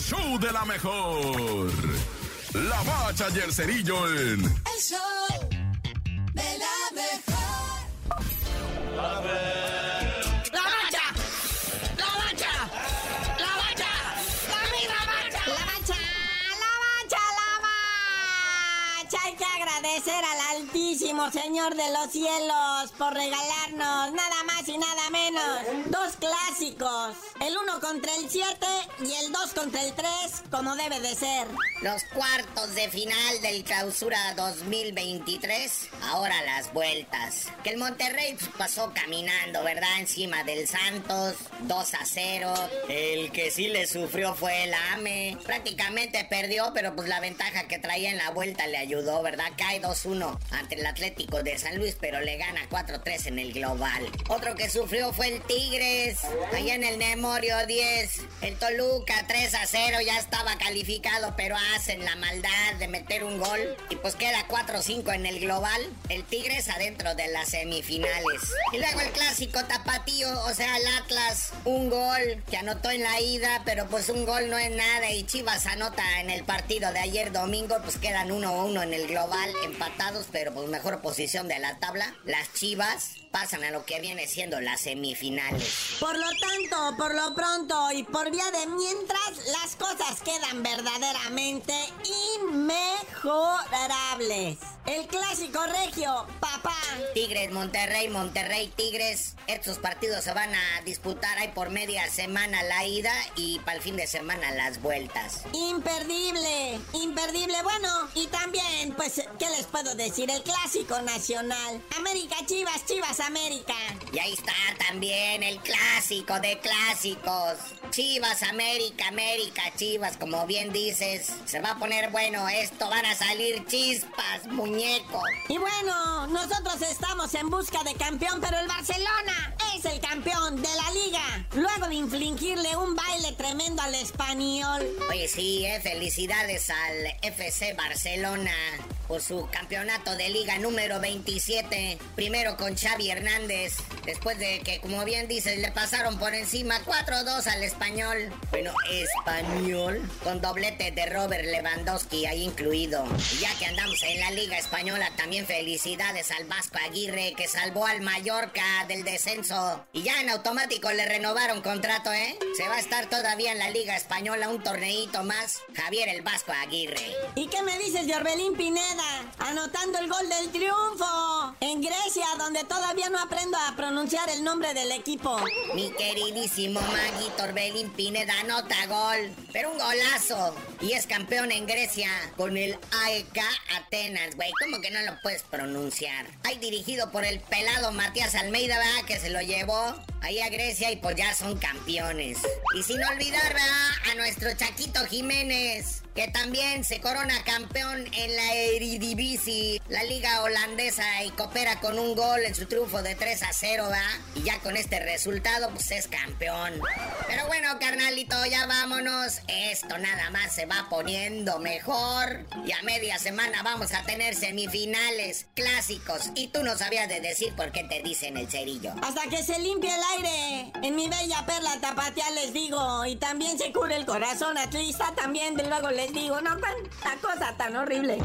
show de la mejor. La bacha y el cerillo en... El show agradecer al Altísimo Señor de los cielos por regalarnos nada más y nada menos dos clásicos. El uno contra el 7 y el 2 contra el 3, como debe de ser. Los cuartos de final del clausura 2023, ahora las vueltas. Que el Monterrey pues, pasó caminando, ¿verdad? Encima del Santos, 2 a 0. El que sí le sufrió fue el AME. Prácticamente perdió, pero pues la ventaja que traía en la vuelta le ayudó, ¿verdad? Cae 2-1 ante el Atlético de San Luis, pero le gana 4-3 en el global. Otro que sufrió fue el Tigres, allá en el Memorio 10. El Toluca 3 a 0 ya estaba calificado, pero hacen la maldad de meter un gol. Y pues queda 4-5 en el global. El Tigres adentro de las semifinales. Y luego el clásico tapatío, o sea, el Atlas, un gol que anotó en la ida, pero pues un gol no es nada. Y Chivas anota en el partido de ayer domingo, pues quedan 1-1 en el global, empatados, pero pues mejor posición de la tabla. Las Chivas pasan a lo que viene siendo las semifinales. Por lo tanto, por lo pronto y por vía de mientras, las cosas quedan verdaderamente inmejorables. El clásico regio, papá. Tigres, Monterrey, Monterrey, Tigres. Estos partidos se van a disputar ahí por media semana la ida y para el fin de semana las vueltas. Imperdible, imperdible. Bueno, y también, pues, ¿qué les puedo decir? El clásico nacional. América Chivas, Chivas América. Y ahí está también el clásico de clásicos. Chivas, América, América, Chivas, como bien dices. Se va a poner bueno esto, van a salir chispas, muñeco. Y bueno, nosotros estamos en busca de campeón, pero el Barcelona infligirle un baile tremendo al español. Oye, sí, eh, felicidades al FC Barcelona por su campeonato de liga número 27. Primero con Xavi Hernández, después de que, como bien dices, le pasaron por encima 4-2 al español. Bueno, español, con doblete de Robert Lewandowski ahí incluido. Y ya que andamos en la liga española, también felicidades al Vasco Aguirre que salvó al Mallorca del descenso. Y ya en automático le renovaron contrato, ¿eh? Se va a estar todavía en la liga española un torneito más. Javier el Vasco Aguirre. ¿Y qué me dices de Orbelín Pineda? Anotando el gol del triunfo en Grecia, donde todavía no aprendo a pronunciar el nombre del equipo. Mi queridísimo Maguito Orbelín Pineda anota gol, pero un golazo. Y es campeón en Grecia con el AEK Atenas, güey. ¿Cómo que no lo puedes pronunciar? Hay dirigido por el pelado Matías Almeida, ¿verdad? Que se lo llevó ahí a Grecia y pues ya son campeones. Y sin olvidar. A nuestro Chaquito Jiménez, que también se corona campeón en la Eredivisie, la liga holandesa, y coopera con un gol en su triunfo de 3 a 0, ¿verdad? Y ya con este resultado, pues es campeón. Pero bueno, carnalito, ya vámonos. Esto nada más se va poniendo mejor. Y a media semana vamos a tener semifinales, clásicos. Y tú no sabías de decir por qué te dicen el cerillo. Hasta que se limpie el En mi bella perla tapatía les digo. Y también se cure el corazón atlista. También de luego les digo. No tan, cosa tan horrible.